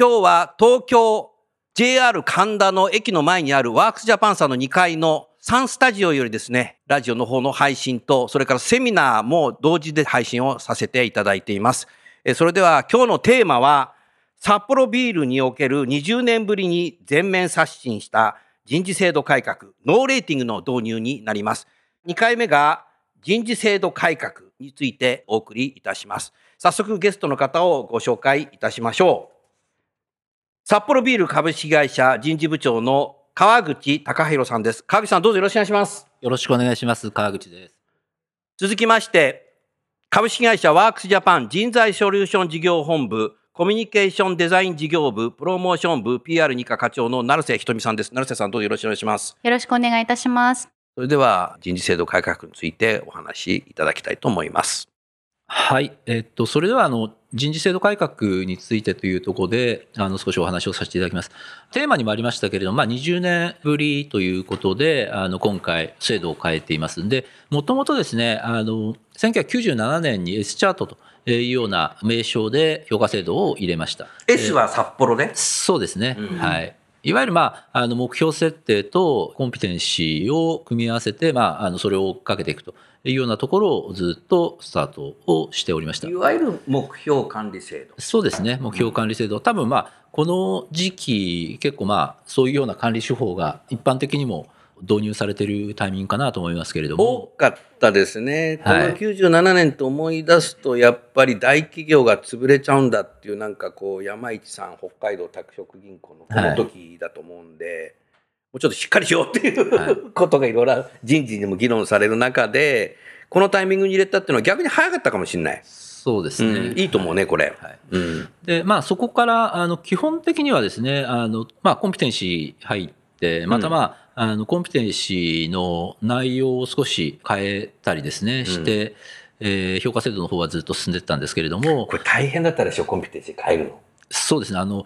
今日は東京 JR 神田の駅の前にあるワークスジャパンさんの2階の3スタジオよりですね、ラジオの方の配信と、それからセミナーも同時で配信をさせていただいています。えそれでは今日のテーマは、札幌ビールにおける20年ぶりに全面刷新した人事制度改革、ノーレーティングの導入になります。2回目が人事制度改革についてお送りいたします。早速ゲストの方をご紹介いたしましょう。札幌ビール株式会社人事部長の川口隆弘さんです。川口さんどうぞよろしくお願いします。よろしくお願いします。川口です。続きまして、株式会社ワークスジャパン人材ソリューション事業本部コミュニケーションデザイン事業部プロモーション部 PR2 課課長の成瀬ひとみさんです。成瀬さんどうぞよろしくお願いします。よろしくお願いいたします。それでは人事制度改革についてお話しいただきたいと思います。はい。えっと、それでは、あの、人事制度改革についてというところで、あの、少しお話をさせていただきます。テーマにもありましたけれども、まあ、20年ぶりということで、あの、今回、制度を変えていますんで、もともとですね、あの、1997年に S チャートというような名称で評価制度を入れました。S は札幌で、そうですね。うんはい。いわゆる、まあ、あの目標設定とコンピテンシーを組み合わせて、まあ、あのそれを追っかけていくというようなところをずっとスタートをしておりましたい。わゆる目標管理制度。そうですね。目標管理制度。多分、まあ、この時期、結構、まあ、そういうような管理手法が一般的にも導入されているタイミングかなと思いますけれど多も。かったですね。このはい97年と思い出すと、やっぱり大企業が潰れちゃうんだっていう、なんかこう、山市さん、北海道拓殖銀行のこの時だと思うんで、もうちょっとしっかりしようっていう、はい ことがいろいろ人事にも議論される中で、このタイミングに入れたっていうのは逆に早かったかもしれない。そうですね。うんいいと思うね、これ。はいうん。で、まあ、そこから、あの、基本的にはですね、あの、まあ、コンピテンシー入って、またまあ、あの、コンピテンシーの内容を少し変えたりですね、して、えー評価制度の方はずっと進んでいったんですけれども、これ大変だったでしょ、コンピテンシー変えるの。そうですね、あの、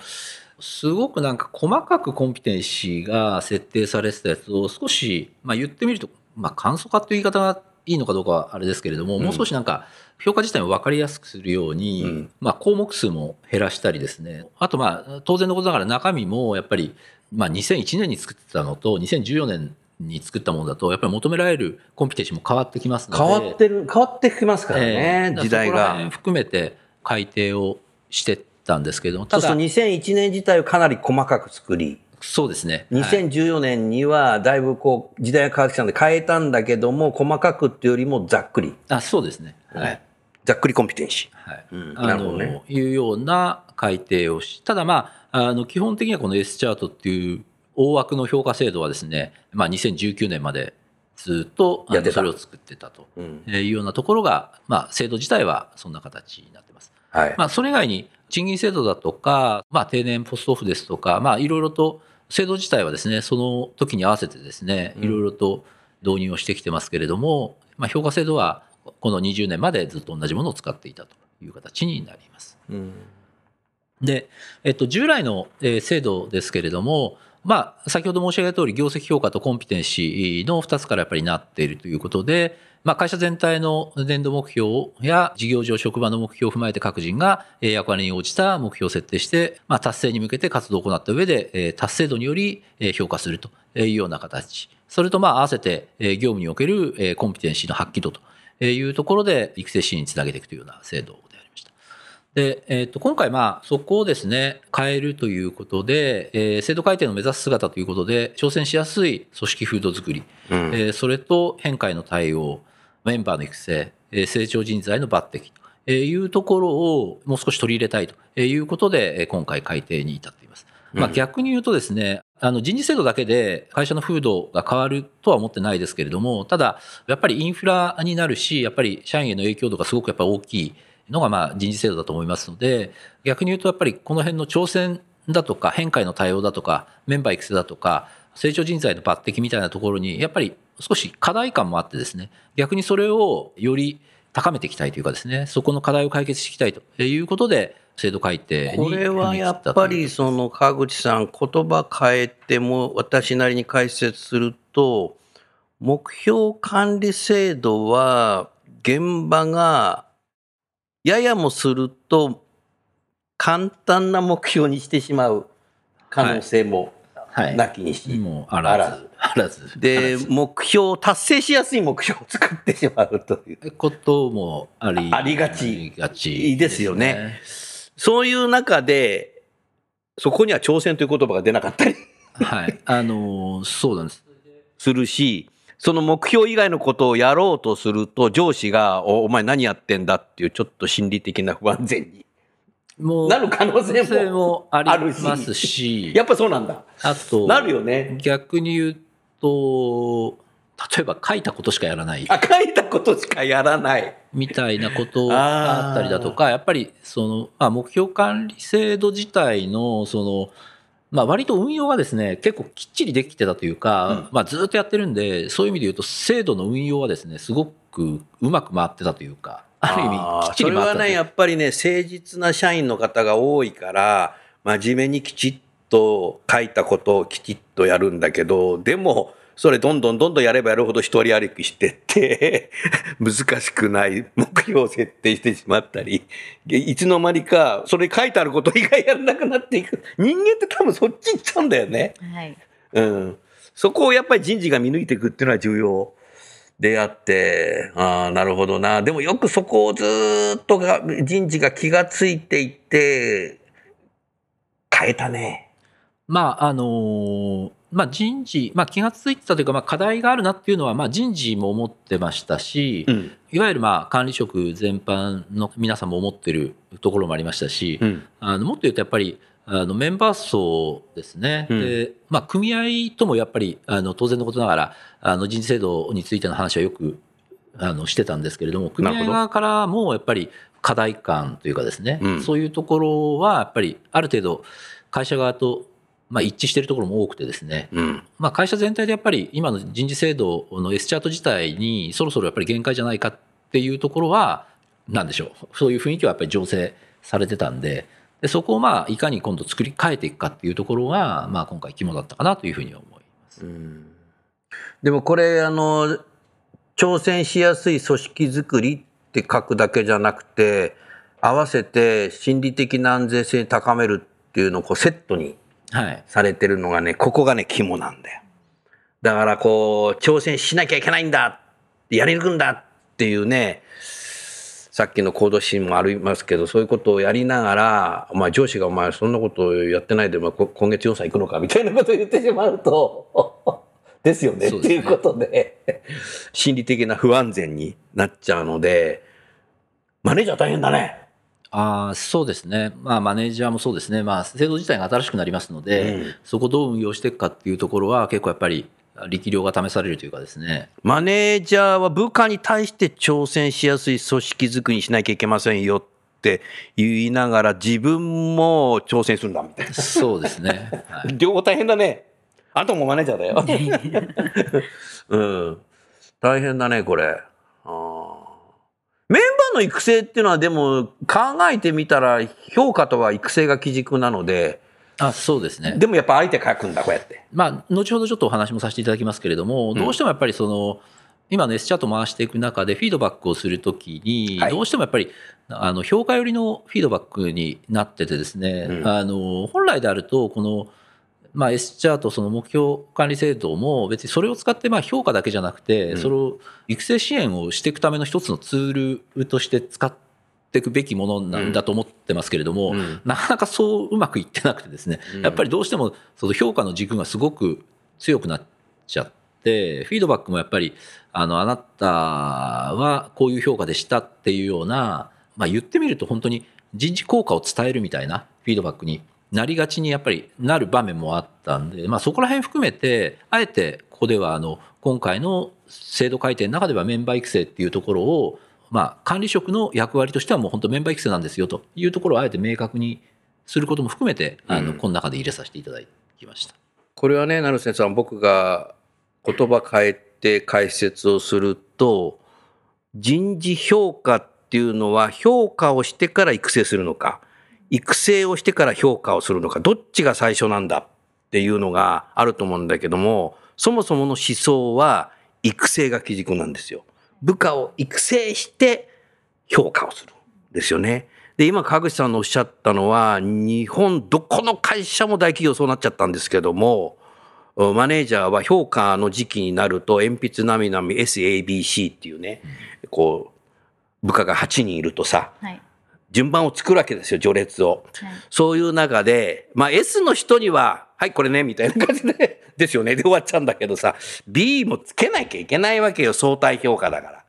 すごくなんか細かくコンピテンシーが設定されてたやつを少し、まあ、言ってみると、まあ、簡素化という言い方がいいのかどうかはあれですけれども、もう少しなんか評価自体を分かりやすくするように、うん。まあ、項目数も減らしたりですね。あとまあ当然のことながら中身もやっぱり、まあ、2001年に作ってたのと2014年に作ったものだとやっぱり求められるコンピテンシーも変わってきますので変わってる、変わってきますからね、ええ時代が。含めて改定をしてったんですけれどもただそうすると2001年自体をかなり細かく作り、そうですね、はい2014年にはだいぶこう時代が変わってきたので変えたんだけども細かくっていうよりもざっくり、あそうですね。はい、ざっくりコンピテンシはい。うん。あなるほどね。のいうような改定をしただまああの基本的にはこの S チャートっていう大枠の評価制度はですね、まあ、2019年までずっとあやってた。のそれを作ってたというようなところが、まあ、制度自体はそんな形になってます。はい。まあ、それ以外に賃金制度だとか、まあ、定年ポストオフですとか、まあ、いろいろと制度自体はですねその時に合わせてですねうんいろいろと導入をしてきてますけれども、まあ、評価制度はこの20年までずっと同じものを使っていたという形になります。うんで、えっと、従来のえー制度ですけれども、まあ、先ほど申し上げた通り、業績評価とコンピテンシーの2つからやっぱりなっているということで、まあ、会社全体の年度目標や事業上職場の目標を踏まえて各人がえー役割に応じた目標を設定して、まあ、達成に向けて活動を行った上で、えー達成度によりえー評価するというような形。それとまあ合わせてえー業務におけるえーコンピテンシーの発揮度というところで育成支援につなげていくというような制度でありました。で、えっ、と、今回、まあ、そこをですね、変えるということで、えー制度改定の目指す姿ということで、挑戦しやすい組織風土作り、うんえーそれと変化への対応、メンバーの育成、えー成長人材の抜擢というところをもう少し取り入れたいということで、えー今回改定に至っています。まあ、うん逆に言うとですね、あの人事制度だけで会社の風土が変わるとは思ってないですけれども、ただ、やっぱりインフラになるし、やっぱり社員への影響度がすごくやっぱ大きいのがまあ人事制度だと思いますので、逆に言うとやっぱりこの辺の挑戦だとか、変化への対応だとか、メンバー育成だとか、成長人材の抜擢みたいなところに、やっぱり少し課題感もあってですね、逆にそれをより高めていきたいというかですね、そこの課題を解決していきたいということで、制度改定にこれはやっぱりその川口さん言葉変えても私なりに解説すると目標管理制度は現場がややもすると簡単な目標にしてしまう可能性もはい、なきにし、もうあらず、あらず。らず目標達成しやすい目標を作ってしまうということもありありがちがちいいですよね。そういう中でそこには挑戦という言葉が出なかったりはい。あのーそうなんです。するし、その目標以外のことをやろうとすると、上司が、おお前何やってんだっていう、ちょっと心理的な不安全にもう、なる可能性性も。もああるしりますし、やっぱそうなんだ。あと、なるよね。逆に言うと、例えば書いたことしかやらない。あ、書いたことしかやらない。みたいなことがあったりだとか、やっぱりその、まあ、目標管理制度自体の、その、まあ、割と運用がですね、結構きっちりできてたというか、うん。まあ、ずっとやってるんで、そういう意味で言うと、制度の運用はですね、すごくうまく回ってたというか、ある意味、きっちり回ってたとそれはね、やっぱりね、誠実な社員の方が多いから、真面目にきちっと書いたことをきちっとやるんだけど、でも、それどんどんどんどんやればやるほど一人歩きしてって、難しくない目標を設定してしまったり、いつの間にか、それ書いてあること以外やらなくなっていく。人間って多分そっち行っちゃうんだよね。はい。うん。そこをやっぱり人事が見抜いていくっていうのは重要であって、ああ、なるほどな。でもよくそこをずーっとが人事が気がついていって、変えたね。まあ、あのーまあ、人事、まあ、気がついてたというか、まあ、課題があるなっていうのは、まあ、人事も思ってましたし、ん。いわゆるまあ管理職全般の皆さんも思ってるところもありましたし、うん。あのもっと言うとやっぱりあのメンバー層ですね、うんでまあ、組合ともやっぱりあの当然のことながらあの人事制度についての話はよくあのしてたんですけれども組合側からもやっぱり課題感というかですね、うんそういうところはやっぱりある程度会社側とまあ一致しているところも多くてですね、うん。まあ、会社全体でやっぱり今の人事制度の S チャート自体にそろそろやっぱり限界じゃないかっていうところは、なんでしょう、そういう雰囲気はやっぱり醸成されてたんで、でそこをまあいかに今度作り変えていくかっていうところが、まあ、今回肝だったかなというふうに思います。うんでもこれ、あの、挑戦しやすい組織づくりって書くだけじゃなくて、合わせて心理的な安全性を高めるっていうのをこうセットにはい。されてるのがね、ここがね、肝なんだよ。だからこう、挑戦しなきゃいけないんだやり抜くんだっていうね、さっきの行動シーンもありますけど、そういうことをやりながら、お前上司がお前そんなことをやってないで、お前こ今月予算行くのか？みたいなことを言ってしまうと、ですよね。っていうことで、心理的な不安全になっちゃうので、マネージャー大変だね。あーそうですね、まあ、マネージャーもそうですね、まあ、制度自体が新しくなりますので、うんそこをどう運用していくかっていうところは、結構やっぱり力量が試されるというかですね、マネージャーは部下に対して挑戦しやすい組織づくりにしなきゃいけませんよって言いながら自分も挑戦するんだみたいそうですね。はいな。両方大変だね。あともマネージャーだよ。うん。大変だね、これ。メンバーの育成っていうのはでも考えてみたら評価とは育成が基軸なので、あそうですね。でもやっぱ相手書くんだ、こうやって。まあ、後ほどちょっとお話もさせていただきますけれども、どうしてもやっぱりその、今の S チャート回していく中でフィードバックをするときにはい、どうしてもやっぱり、あの、評価寄りのフィードバックになっててですね、うんあの、本来であると、この、まあ、S チャート、その目標管理制度も別にそれを使ってまあ評価だけじゃなくて、うん。それを育成支援をしていくための一つのツールとして使っっていくべきものなんだと思ってますけれども、うん。なかなかそううまくいってなくてですね、うん。やっぱりどうしてもその評価の軸がすごく強くなっちゃって、フィードバックもやっぱり、あの、あなたはこういう評価でしたっていうような、まあ言ってみると本当に人事効果を伝えるみたいなフィードバックになりがちにやっぱりなる場面もあったんで、まあそこら辺含めて、あえてここではあの、今回の制度改定の中ではメンバー育成っていうところを、まあ管理職の役割としてはもう本当メンバー育成なんですよというところをあえて明確にすることも含めて、あの、うんこの中で入れさせていただきました。これはね、成瀬さん、僕が言葉変えて解説をすると、人事評価っていうのは評価をしてから育成するのか、育成をしてから評価をするのか、どっちが最初なんだっていうのがあると思うんだけども、そもそもの思想は育成が基軸なんですよ。部下を育成して評価をするですよね。で、今、川口さんのおっしゃったのは、日本どこの会社も大企業そうなっちゃったんですけども、マネージャーは評価の時期になると、鉛筆なみなみ SABC っていうね、こう、部下が8人いるとさ、はい。順番を作るわけですよ、序列を。はい。そういう中で、まあ S の人には、はい、これね、みたいな感じで、ですよね、で終わっちゃうんだけどさ、B もつけなきゃいけないわけよ、相対評価だから。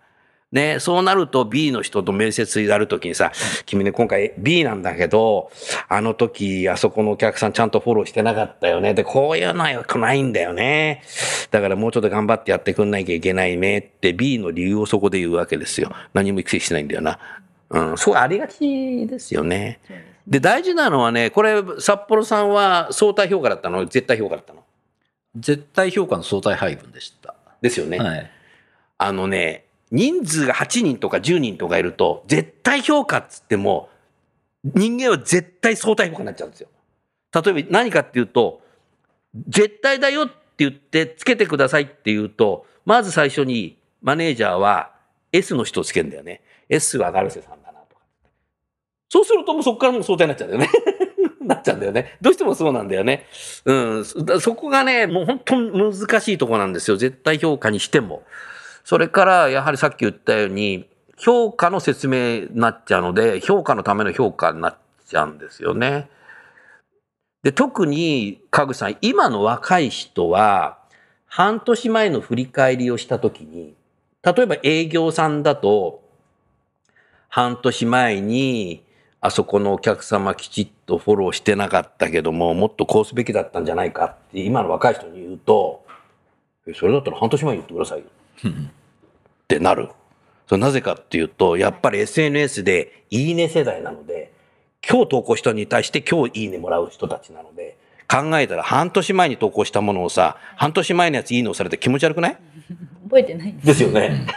ね、そうなると B の人と面接やるときにさ、君ね、今回 B なんだけど、あの時、あそこのお客さんちゃんとフォローしてなかったよね。で、こういうのは良くないんだよね。だからもうちょっと頑張ってやってくんなきゃいけないねって B の理由をそこで言うわけですよ。何も育成してないんだよな。うん、そうありがちですよね。で大事なのはね、これ、札幌さんは相対評価だったの？絶対評価だったの？絶対評価の相対配分でした。ですよね。はい。あのね、人数が8人とか10人とかいると、絶対評価っつっても、人間は絶対相対評価になっちゃうんですよ。例えば何かっていうと、絶対だよって言ってつけてくださいって言うと、まず最初にマネージャーは S の人をつけるんだよね。S は成瀬さん。そうするともうそこからもう相対になっちゃうんだよね。なっちゃうんだよね。どうしてもそうなんだよね。うん。そこがね、もう本当に難しいところなんですよ。絶対評価にしても。それから、やはりさっき言ったように、評価の説明になっちゃうので、評価のための評価になっちゃうんですよね。で、特に、かぐさん、今の若い人は、半年前の振り返りをしたときに、例えば営業さんだと、半年前に、あそこのお客様きちっとフォローしてなかったけども、もっとこうすべきだったんじゃないかって、今の若い人に言うと、えそれだったら半年前に言ってくださいよ。ってなる。それなぜかっていうと、やっぱり SNS でいいね世代なので、今日投稿した人に対して今日いいねもらう人たちなので、考えたら半年前に投稿したものをさ、半年前のやついいねをされて気持ち悪くない？覚えてないんです。ですよね。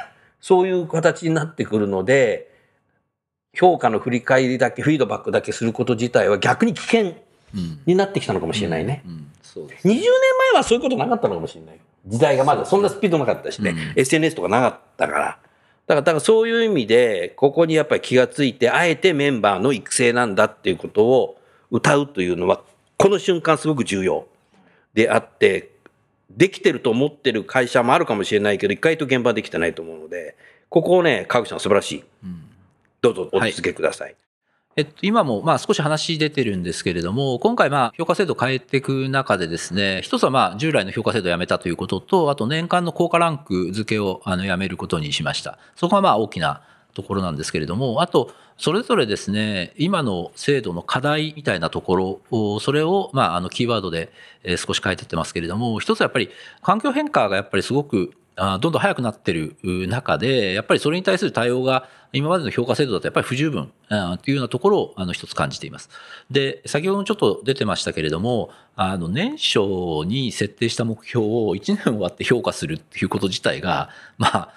そういう形になってくるので、評価の振り返りだけ、フィードバックだけすること自体は逆に危険うん。になってきたのかもしれないね。うん。そうです。20年前はそういうことなかったのかもしれない。時代がまだそんなスピードなかったしね、うん SNS とかなかったから。だから、だからそういう意味で、ここにやっぱり気がついて、あえてメンバーの育成なんだっていうことを歌うというのは、この瞬間すごく重要であって、できてると思ってる会社もあるかもしれないけど、一回と現場できてないと思うので、ここをね、川口さん素晴らしい。うんどうぞお続けください。えっと、今もまあ少し話出てるんですけれども、今回まあ評価制度を変えていく中でですね、一つはまあ従来の評価制度をやめたということと、あと年間の効果ランク付けをあのやめることにしました。そこがまあ大きなところなんですけれども、あと、それぞれですね、今の制度の課題みたいなところを、それをまああのキーワードでえー少し変えていってますけれども、一つはやっぱり環境変化がやっぱりすごくあどんどん早くなってる中で、やっぱりそれに対する対応が今までの評価制度だとやっぱり不十分あーっていうようなところをあの一つ感じています。で、先ほどもちょっと出てましたけれども、あの年初に設定した目標を1年終わって評価するっていうこと自体が、まあ、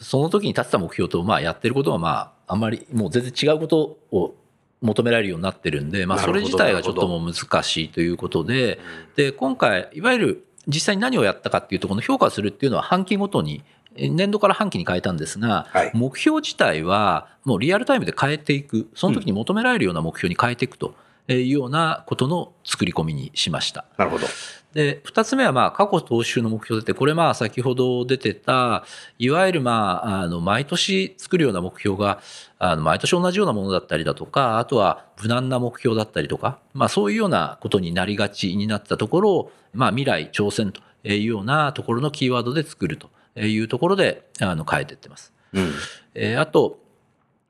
その時に立てた目標と、まあ、やってることは、まあ、あんまりもう全然違うことを求められるようになってるんで、まあ、それ自体がちょっともう難しいということで、で、今回、いわゆる実際に何をやったかっていうと、この評価するっていうのは半期ごとに、え年度から半期に変えたんですが、はい。目標自体はもうリアルタイムで変えていく、その時に求められるような目標に変えていくというようなことの作り込みにしました。なるほど。で、二つ目は、まあ、過去踏襲の目標って、これ、まあ、先ほど出てた、いわゆる、まあ、あの、毎年作るような目標が、あの、毎年同じようなものだったりだとか、あとは、無難な目標だったりとか、まあ、そういうようなことになりがちになったところを、まあ、未来、挑戦というようなところのキーワードで作るというところで、あの、変えていってます。うん。えーあと、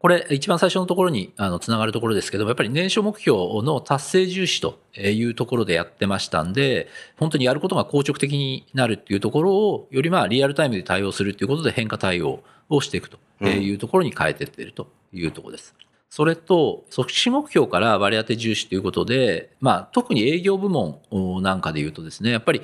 これ、一番最初のところにあのつながるところですけども、やっぱり年少目標の達成重視というところでやってましたんで、本当にやることが硬直的になるっていうところを、よりまあリアルタイムで対応するっていうことで変化対応をしていくというところに変えていっているというところです。それと、促進目標から割り当て重視ということで、まあ、特に営業部門なんかで言うとですね、やっぱり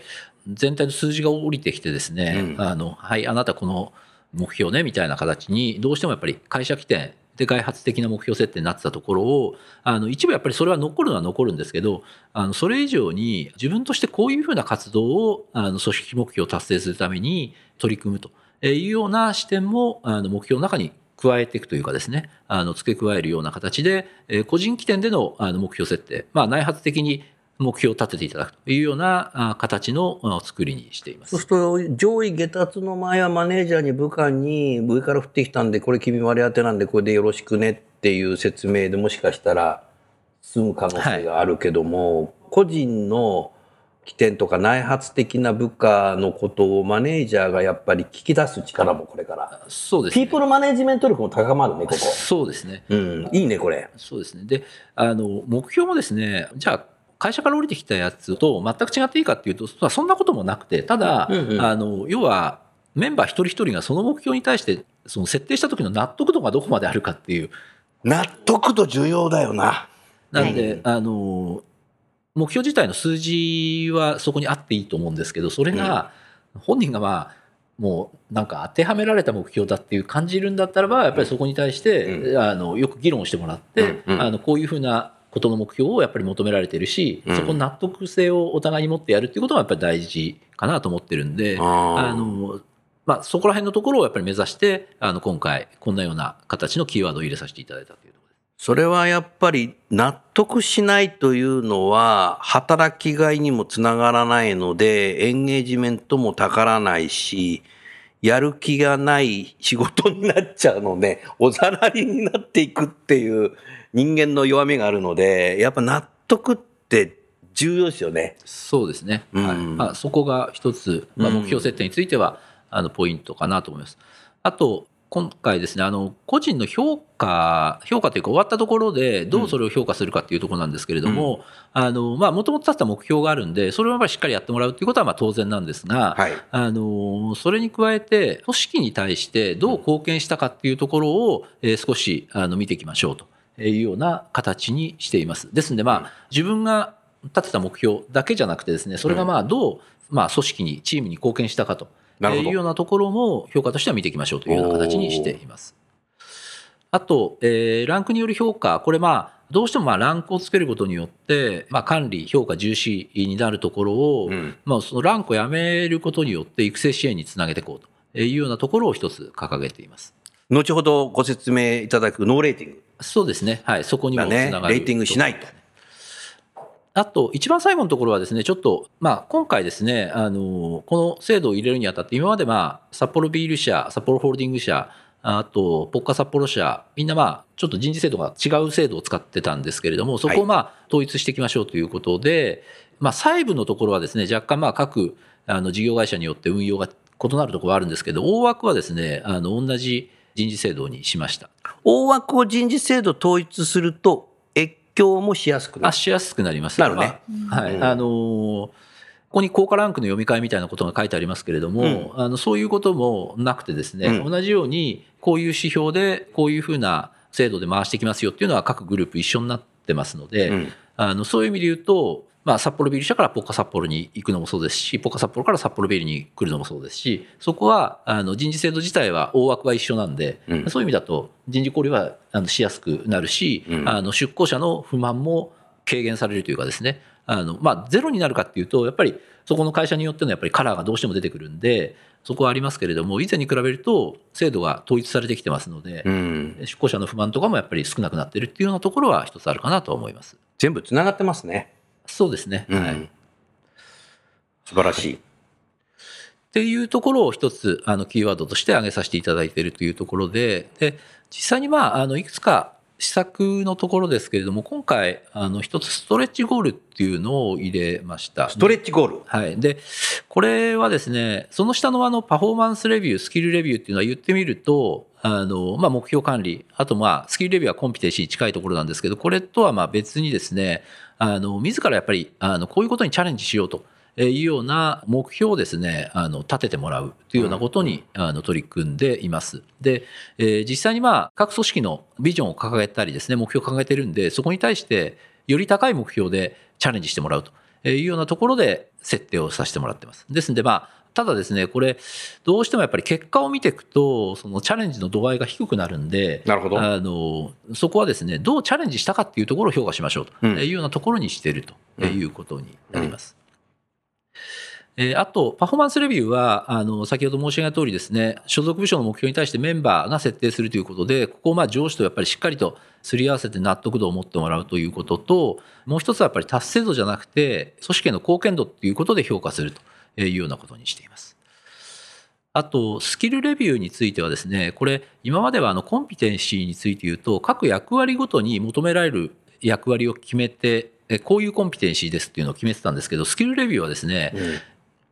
全体の数字が降りてきてですね、うんあの、はい、あなたこの目標ね、みたいな形に、どうしてもやっぱり会社起点で開発的な目標設定になってたところを、あの、一部やっぱりそれは残るのは残るんですけど、あの、それ以上に自分としてこういうふうな活動を、あの、組織目標を達成するために取り組むというような視点も、あの、目標の中に加えていくというかですね、あの、付け加えるような形で、え個人起点でのあの目標設定、まあ、内発的に目標を立てていただくというようなあ形のあ作りにしていますそう。すると、上位下達の前はマネージャーに部下に上から降ってきたんで、これ君割り当てなんでこれでよろしくねっていう説明でもしかしたら済む可能性があるけども、個人の起点とか内発的な部下のことをマネージャーがやっぱり聞き出す力もこれから。そうですね。ピープルマネジメント力も高まるね、ここ。そうですね。うん、いいね、これ。そうですね。で、あの、目標もですね、じゃあ、会社から降りてきたやつと全く違っていいかっていうと、まあそんなこともなくて、ただ、うんうん。あの、要は、メンバー一人一人がその目標に対して、その設定した時の納得度がどこまであるかっていう。納得度重要だよな。なんで、あの、目標自体の数字はそこにあっていいと思うんですけど、それが、本人がまあ、もうなんか当てはめられた目標だっていう感じるんだったらば、やっぱりそこに対して、うあのよく議論してもらって、うんうん。あのこういうふうなことの目標をやっぱり求められてるし、うんそこの納得性をお互いに持ってやるっていうことがやっぱり大事かなと思ってるんで、ああのまあ、そこら辺のところをやっぱり目指して、あの今回、こんなような形のキーワードを入れさせていただいたというところです。それはやっぱり納得しないというのは働きがいにもつながらないのでエンゲージメントもたからないしやる気がない仕事になっちゃうので おざなりになっていくっていう人間の弱みがあるのでやっぱ納得って重要ですよね。そうですね。うんはいまあ、そこが一つ、まあ、うん目標設定については、あの、ポイントかなと思います。あと、今回ですね、あの、個人の評価、評価というか終わったところで、どうそれを評価するかっていうところなんですけれども、あの、まあ、もともと立った目標があるんで、それをやっぱりしっかりやってもらうっていうことは、まあ、当然なんですが、はい。あのそれに加えて、組織に対してどう貢献したかっていうところを、えー少しあの見ていきましょうというような形にしています。ですので、まあ、自分が立てた目標だけじゃなくてですね、それがまあどう、まあ、組織に、チームに貢献したかとなるほどいうようなところも評価としては見ていきましょうというような形にしています。あと、えーランクによる評価、これまあ、どうしてもまあランクをつけることによって、まあ、管理、評価重視になるところを、うんまあ、そのランクをやめることによって育成支援につなげていこうというようなところを一つ掲げています。後ほどご説明いただくノーレーティングそうですね。はい。そこにもだつなが。る。ねレーティングしないと。あと、一番最後のところはですね、ちょっと、まあ、今回ですね、あの、この制度を入れるにあたって、今までまあ、札幌ビール社、札幌ホールディング社、あと、ポッカ札幌社、みんなまあ、ちょっと人事制度が違う制度を使ってたんですけれども、そこをまあ、統一していきましょうということで、まあ、細部のところはですね、若干まあ、各、あの、事業会社によって運用が異なるところはあるんですけど、大枠はですね、あの、同じ人事制度にしました。大枠を人事制度統一すると越境もしやすくなあ、る。しやすくなります。なるねまあはい。うんあのーここに高価ランクの読み替えみたいなことが書いてありますけれども、あのそういうこともなくてですね、うん同じようにこういう指標でこういうふうな制度で回していきますよっていうのは各グループ一緒になってますので、うんあのそういう意味で言うと、まあ、札幌ビール社からポッカ札幌に行くのもそうですし、ポッカ札幌から札幌ビールに来るのもそうですし、そこはあの人事制度自体は大枠は一緒なんで、うんそういう意味だと人事交流はあのしやすくなるし、うんあの出向者の不満も軽減されるというかですね、あのまあ、ゼロになるかっていうと、やっぱりそこの会社によってのやっぱりカラーがどうしても出てくるんで、そこはありますけれども、以前に比べると制度が統一されてきてますので、うん。出向者の不満とかもやっぱり少なくなってるっていうようなところは一つあるかなと思います。全部つながってますね。そうですね。うんはい。素晴らしい。っていうところを一つ、あの、キーワードとして挙げさせていただいているというところで、で、実際にまあ、あの、いくつか施策のところですけれども、今回、あの、一つストレッチゴールっていうのを入れました。ストレッチゴール？はい。で、これはですね、その下のあの、パフォーマンスレビュー、スキルレビューっていうのは言ってみると、あの、まあ、目標管理、あとまあ、スキルレビューはコンピテンシーに近いところなんですけど、これとはまあ別にですね、あの、自らやっぱり、あの、こういうことにチャレンジしようと。いうような目標をですね、あの、立ててもらうというようなことに、あの、取り組んでいます。で、えー実際にまあ、各組織のビジョンを掲げたりですね、目標を掲げてるんで、そこに対して、より高い目標でチャレンジしてもらうというようなところで設定をさせてもらってます。ですので、まあ、ただですね、これ、どうしてもやっぱり結果を見ていくと、そのチャレンジの度合いが低くなるんで、なるほど。あの、そこはですね、どうチャレンジしたかっていうところを評価しましょうとうんいうようなところにしているということになります。えーあと、パフォーマンスレビューは、あの、先ほど申し上げた通りですね、所属部署の目標に対してメンバーが設定するということで、ここをまあ上司とやっぱりしっかりとすり合わせて納得度を持ってもらうということと、もう一つはやっぱり達成度じゃなくて、組織への貢献度っていうことで評価するというようなことにしています。あと、スキルレビューについてはですね、これ、今まではあのコンピテンシーについて言うと、各役割ごとに求められる役割を決めて、えこういうコンピテンシーですっていうのを決めてたんですけど、スキルレビューはですね、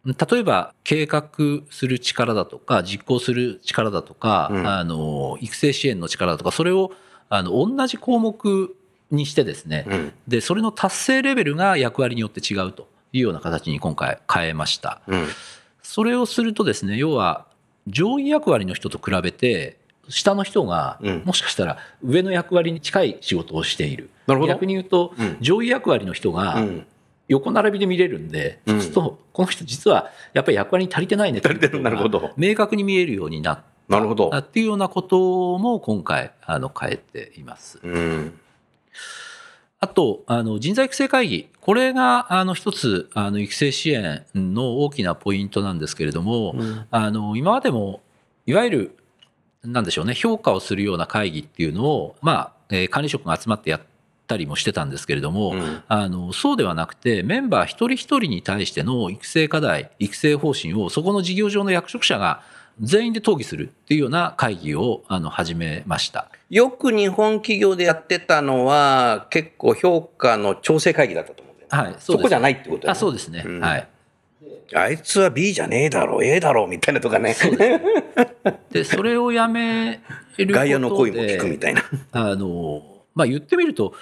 例えば計画する力だとか、実行する力だとか、うんあの、育成支援の力だとか、それを、あの、同じ項目にしてですね、うん。で、それの達成レベルが役割によって違うというような形に今回変えました。うん。それをするとですね、要は上位役割の人と比べて、下の人がうんもしかしたら上の役割に近い仕事をしている。なるほど逆に言うと、うん上位役割の人うがん。横並びで見れるんで、うんそうすると、この人実はやっぱり役割に足りてないね足りてるなるほど明確に見えるようになっなるほどた。っていうようなことも今回、あの、変えています。うん。あと、あの、人材育成会議。これが、あの、一つ、あの、育成支援の大きなポイントなんですけれども、あの、今までも、いわゆる、なんでしょうね、評価をするような会議っていうのを、まあ、えー管理職が集まってやったりもしてたんですけれども、うんあの、そうではなくて、メンバー一人一人に対しての育成課題、育成方針を、そこの事業上の役職者が全員で討議するっていうような会議を、あの、始めました。よく日本企業でやってたのは、結構評価の調整会議だったと思うんだよねはい、そこじゃないってことだよねあ、そうですね。うんはい。あいつは B じゃねえだろう、A だろう、みたいなとかね。で、それをやめることで。外野の声も聞くみたいな。あの、まあ、言ってみると、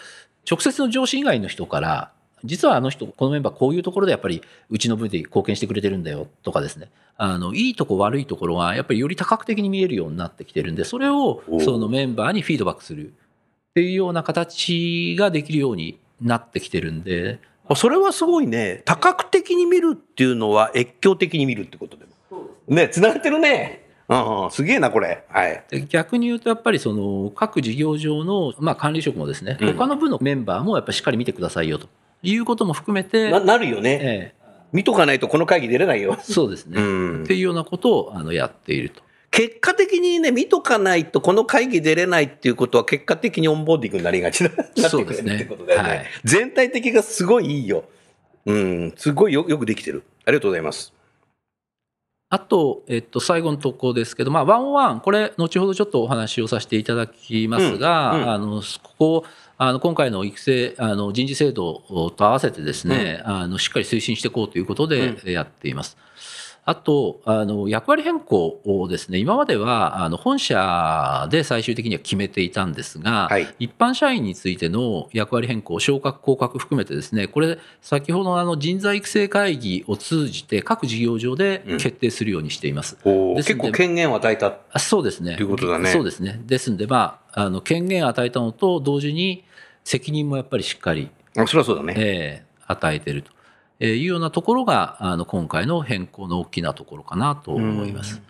直接の上司以外の人から、実はあの人、このメンバーこういうところでやっぱりうちの部で貢献してくれてるんだよとかですね。あの、いいとこ悪いところがやっぱりより多角的に見えるようになってきてるんで、それをそのメンバーにフィードバックするっていうような形ができるようになってきてるんで、それはすごいね。多角的に見るっていうのは越境的に見るってことでも。ね、繋がってるね。うん、すげえな、これ。はい。で逆に言うとやっぱりその各事業上の、まあ、管理職もですね、うん他の部のメンバーもやっぱりしっかり見てくださいよということも含めて、な、なるよね。え見とかないとこの会議出れないよえ。そうですね、うんっていうようなことをあのやっていると。結果的にね、見とかないとこの会議出れないっていうことは結果的にオンボーディングになりがちな、そうですねってことだよね。はい全体的がすごいいいよ。うん、すごいよよくできてる。ありがとうございます。あと、えっと、最後のとこですけど、まあ、ワンオワン、これ、後ほどちょっとお話をさせていただきますが、うんうんあの、ここ、あの、今回の育成、あの、人事制度と合わせてですね、あの、しっかり推進していこうということでやっています。あと、あの、役割変更をですね、今までは、あの、本社で最終的には決めていたんですが、はい一般社員についての役割変更、昇格、降格含めてですね、これ、先ほどのあの人材育成会議を通じて各事業上で決定するようにしています。おですんで結構権限を与えた。あそうですね。ということだねそうですね。ですんで、まあ、あの、権限を与えたのと同時に、責任もやっぱりしっかり、あそりゃそうだね。えー与えているというようなところが、あの、今回の変更の大きなところかなと思います。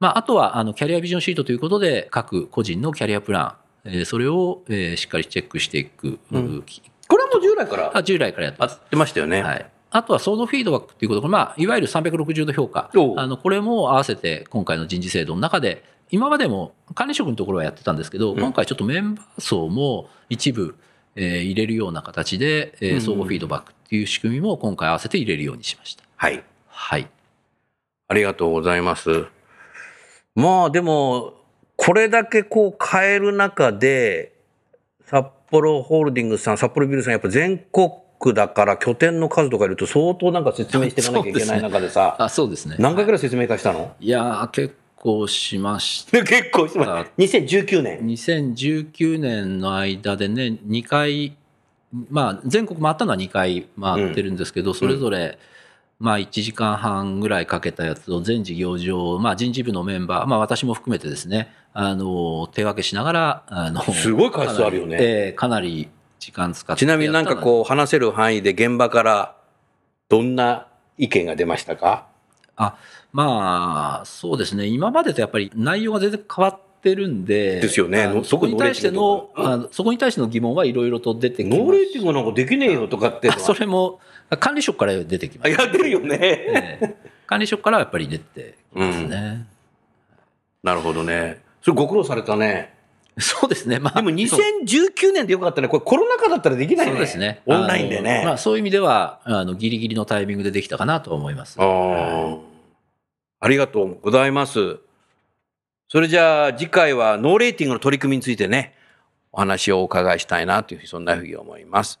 まあ、あとは、あの、キャリアビジョンシートということで、各個人のキャリアプラン、えーそれを、えーしっかりチェックしていく、うんきこれはもう従来から？あ従来からやってましたよね。はい。あとは、ソードフィードバックということで、まあ、いわゆる360度評価。あの、これも合わせて、今回の人事制度の中で、今までも管理職のところはやってたんですけど、うん今回ちょっとメンバー層も一部、えー入れるような形で、えーうん相互フィードバックっていう仕組みも今回合わせて入れるようにしました。はい。はい。ありがとうございます。まあでも、これだけこう変える中で、札幌ホールディングスさん、札幌ビルさん、やっぱ全国区だから拠点の数とかいると相当なんか説明していかなきゃいけない中でさ、あ、そうですね。何回ぐらい説明会したの？いやー、結構しました。結構しまあ2019年。2019年の間でね、2回、まあ、全国回ったのは2回回ってるんですけど、それぞれ、まあ、1時間半ぐらいかけたやつを全事業上、まあ、人事部のメンバー、まあ、私も含めてですね、あの、手分けしながら、あの、すごい回数あるよね。かなりええかなり時間使ってちなみになんかこう話せる範囲で現場からどんな意見が出ましたか？あまあそうですね。今までとやっぱり内容が全然変わってるんでですよね。そこに対してのあのそこに対しての疑問はいろいろと出てきます。ノーレーティングなんかできねえよとかってそれも管理職から出てきます、あいや出るよね、ええ。管理職からはやっぱり出てきますね、なるほどね。それご苦労されたね。そうですね。まあでも2019年でよかったね。これコロナ禍だったらできないね。そうですね。オンラインでね。まあ、そういう意味ではあのギリギリのタイミングでできたかなと思います。あーありがとうございます。それじゃあ次回はノーレーティングの取り組みについてね、お話をお伺いしたいなというふうにそんなふうに思います。